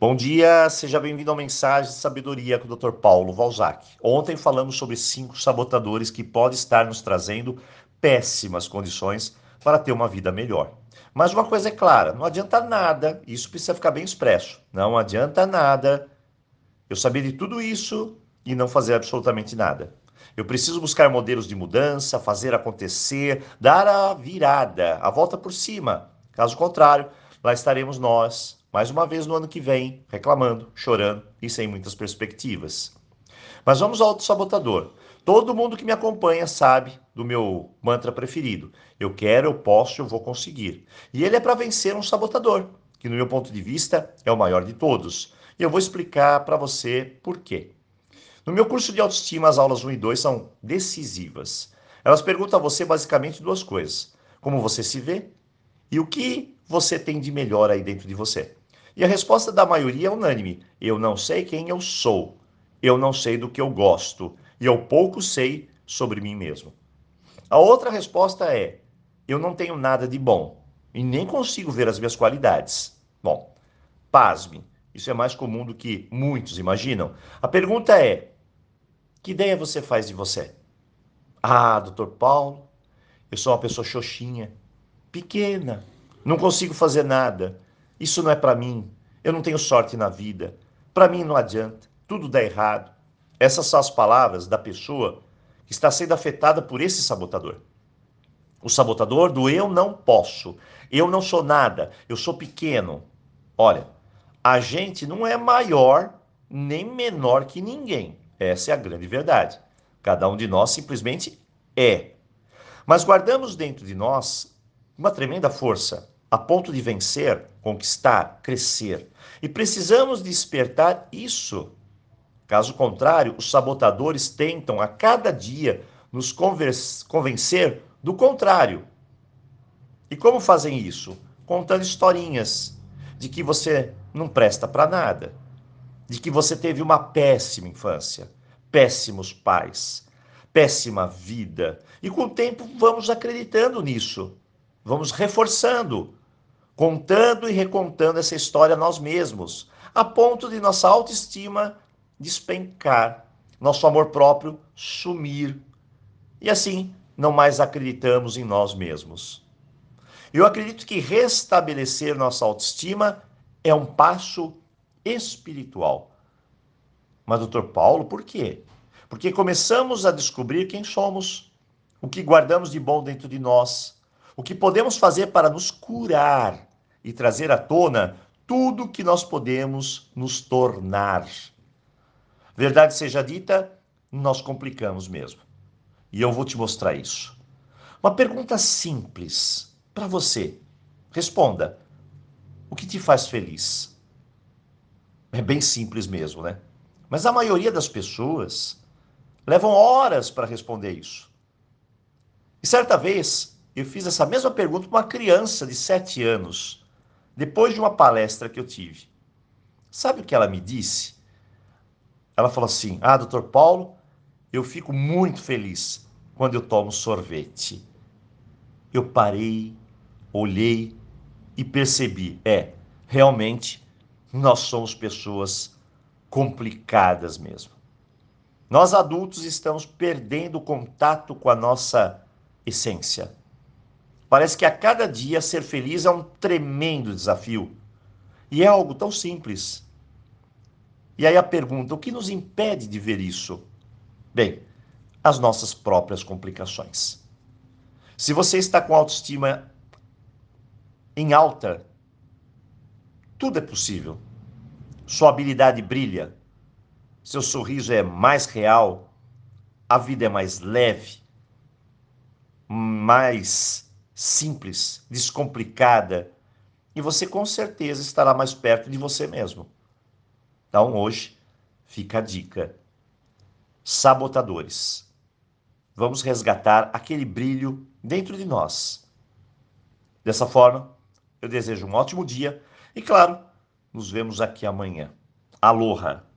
Bom dia, seja bem-vindo ao Mensagem de Sabedoria com o Dr. Paulo Valzac. Ontem falamos sobre cinco sabotadores que podem estar nos trazendo péssimas condições para ter uma vida melhor. Mas uma coisa é clara, não adianta nada, isso precisa ficar bem expresso. Não adianta nada eu saber de tudo isso e não fazer absolutamente nada. Eu preciso buscar modelos de mudança, fazer acontecer, dar a virada, a volta por cima. Caso contrário, lá estaremos nós, mais uma vez no ano que vem, reclamando, chorando e sem muitas perspectivas. Mas vamos ao auto-sabotador. Todo mundo que me acompanha sabe do meu mantra preferido. Eu quero, eu posso, eu vou conseguir. E ele é para vencer um sabotador, que no meu ponto de vista é o maior de todos. E eu vou explicar para você por quê. No meu curso de autoestima, as aulas 1 e 2 são decisivas. Elas perguntam a você basicamente duas coisas: como você se vê e o que você tem de melhor aí dentro de você. E a resposta da maioria é unânime: eu não sei quem eu sou, eu não sei do que eu gosto e eu pouco sei sobre mim mesmo. A outra resposta é: eu não tenho nada de bom e nem consigo ver as minhas qualidades. Bom, pasme, isso é mais comum do que muitos imaginam. A pergunta é: que ideia você faz de você? Ah, doutor Paulo, eu sou uma pessoa xoxinha, pequena, não consigo fazer nada. Isso não é para mim. Eu não tenho sorte na vida. Para mim não adianta. Tudo dá errado. Essas são as palavras da pessoa que está sendo afetada por esse sabotador. O sabotador do eu não posso, eu não sou nada, eu sou pequeno. Olha, a gente não é maior nem menor que ninguém. Essa é a grande verdade. Cada um de nós simplesmente é. Mas guardamos dentro de nós uma tremenda força, a ponto de vencer, conquistar, crescer. E precisamos despertar isso. Caso contrário, os sabotadores tentam a cada dia nos convencer do contrário. E como fazem isso? Contando historinhas de que você não presta para nada, de que você teve uma péssima infância, péssimos pais, péssima vida. E com o tempo vamos acreditando nisso, vamos reforçando, contando e recontando essa história nós mesmos, a ponto de nossa autoestima despencar, nosso amor próprio sumir. E assim, não mais acreditamos em nós mesmos. Eu acredito que restabelecer nossa autoestima é um passo espiritual. Mas, doutor Paulo, por quê? Porque começamos a descobrir quem somos, o que guardamos de bom dentro de nós, o que podemos fazer para nos curar e trazer à tona tudo que nós podemos nos tornar. Verdade seja dita, nós complicamos mesmo. E eu vou te mostrar isso. Uma pergunta simples para você. Responda: o que te faz feliz? É bem simples mesmo, né? Mas a maioria das pessoas levam horas para responder isso. E certa vez eu fiz essa mesma pergunta para uma criança de 7 anos, depois de uma palestra que eu tive. Sabe o que ela me disse? Ela falou assim: Ah, doutor Paulo, eu fico muito feliz quando eu tomo sorvete. Eu parei, olhei e percebi: é, realmente nós somos pessoas complicadas mesmo. Nós adultos estamos perdendo o contato com a nossa essência. Parece que a cada dia ser feliz é um tremendo desafio. E é algo tão simples. E aí a pergunta: o que nos impede de ver isso? Bem, as nossas próprias complicações. Se você está com autoestima em alta, tudo é possível. Sua habilidade brilha, seu sorriso é mais real, a vida é mais leve, mais simples, descomplicada, e você com certeza estará mais perto de você mesmo. Então hoje fica a dica. Sabotadores. Vamos resgatar aquele brilho dentro de nós. Dessa forma, eu desejo um ótimo dia e, claro, nos vemos aqui amanhã. Aloha!